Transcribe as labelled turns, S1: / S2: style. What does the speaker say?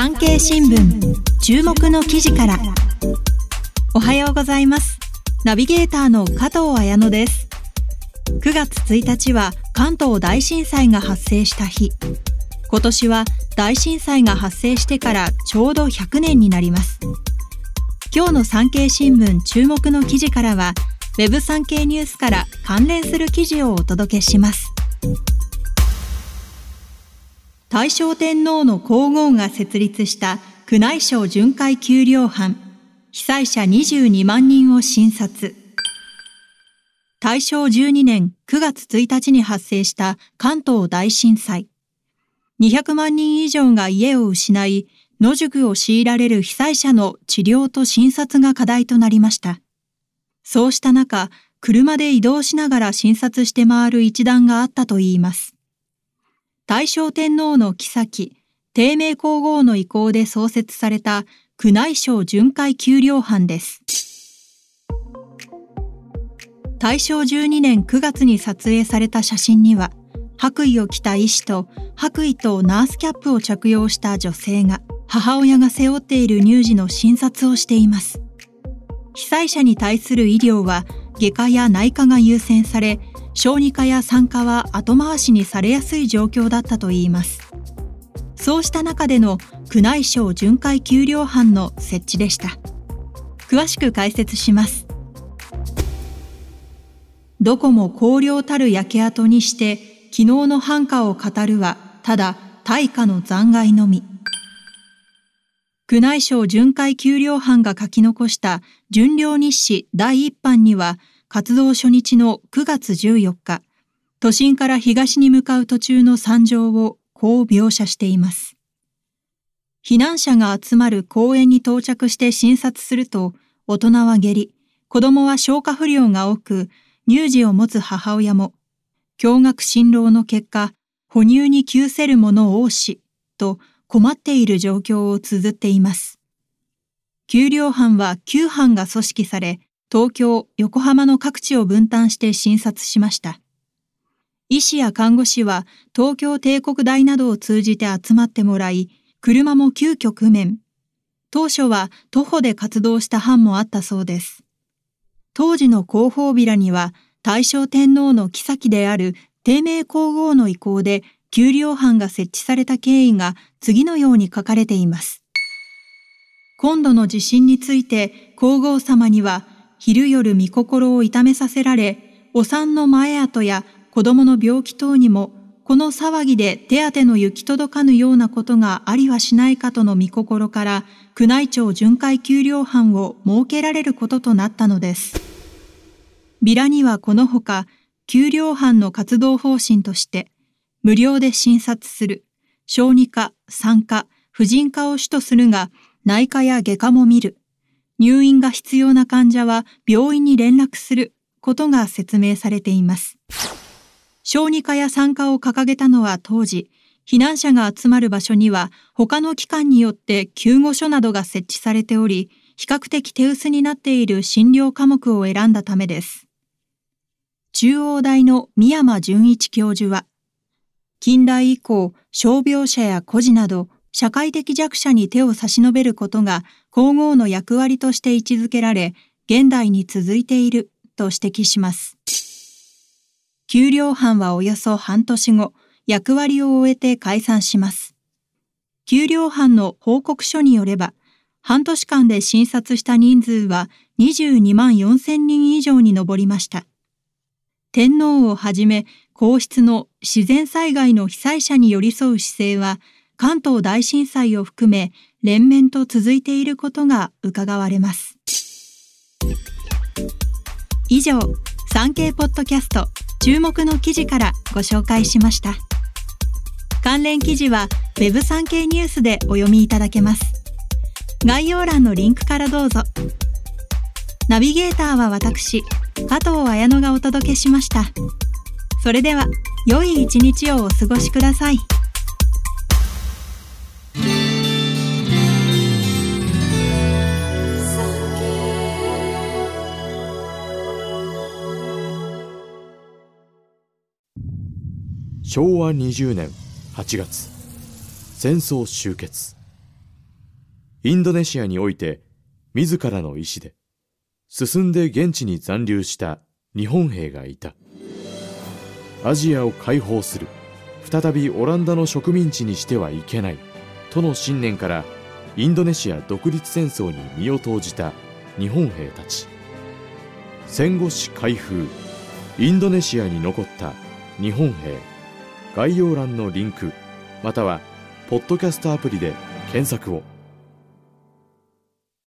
S1: 産経新聞注目の記事から。おはようございます。ナビゲーターの加藤彩乃です。9月1日は関東大震災が発生した日。今年は大震災が発生してからちょうど100年になります。今日の産経新聞注目の記事からはウェブ産経ニュースから関連する記事をお届けします。大正天皇の皇后が設立した宮内省巡回給料班被災者22万人を診察。大正12年9月1日に発生した関東大震災。200万人以上が家を失い野宿を強いられる被災者の治療と診察が課題となりました。そうした中、車で移動しながら診察して回る一団があったといいます。大正天皇の妃、低迷皇后の意向で創設された宮内省巡回給料班です。大正12年9月に撮影された写真には、白衣を着た医師と白衣とナースキャップを着用した女性が母親が背負っている乳児の診察をしています。被災者に対する医療は外科や内科が優先され小児科や産科は後回しにされやすい状況だったといいます。そうした中での宮内省巡回給料班の設置でした。詳しく解説します。どこも荒涼たる焼け跡にして昨日の繁華を語るはただ大化の残骸のみ。宮内省巡回給料班が書き残した巡領日誌第一版には、活動初日の9月14日、都心から東に向かう途中の惨状をこう描写しています。避難者が集まる公園に到着して診察すると、大人は下痢、子供は消化不良が多く、乳児を持つ母親も、驚愕辛労の結果、哺乳に窮せる者多し、と困っている状況を綴っています。給料班は9班が組織され、東京、横浜の各地を分担して診察しました。医師や看護師は東京帝国大などを通じて集まってもらい、車も急遽区面。当初は徒歩で活動した班もあったそうです。当時の広報ビラには大正天皇の妃である低迷皇后の意向で給料班が設置された経緯が次のように書かれています。今度の地震について皇后様には昼夜見心を痛めさせられ、お産の前跡や子供の病気等にもこの騒ぎで手当の行き届かぬようなことがありはしないかとの見心から宮内庁巡回給料班を設けられることとなったのです。ビラにはこのほか、給料班の活動方針として、無料で診察する、小児科、産科、婦人科を主とするが、内科や外科も見る、入院が必要な患者は病院に連絡することが説明されています。小児科や産科を掲げたのは当時、避難者が集まる場所には他の機関によって救護所などが設置されており、比較的手薄になっている診療科目を選んだためです。中央大の宮山淳一教授は、近代以降、傷病者や孤児など、社会的弱者に手を差し伸べることが皇后の役割として位置づけられ、現代に続いていると指摘します。給料班はおよそ半年後、役割を終えて解散します。給料班の報告書によれば、半年間で診察した人数は22万4千人以上に上りました。天皇をはじめ皇室の自然災害の被災者に寄り添う姿勢は関東大震災を含め連綿と続いていることが伺われます。以上、産経ポッドキャスト注目の記事からご紹介しました。関連記事は Web 産経ニュースでお読みいただけます。概要欄のリンクからどうぞ。ナビゲーターは私、加藤綾乃がお届けしました。それでは、良い一日をお過ごしください。
S2: 昭和20年8月戦争終結インドネシアにおいて自らの意志で進んで現地に残留した日本兵がいたアジアを解放する。再びオランダの植民地にしてはいけない。との信念からインドネシア独立戦争に身を投じた日本兵たち。戦後史開封。インドネシアに残った日本兵。概要欄のリンクまたはポッドキャストアプリで検索を。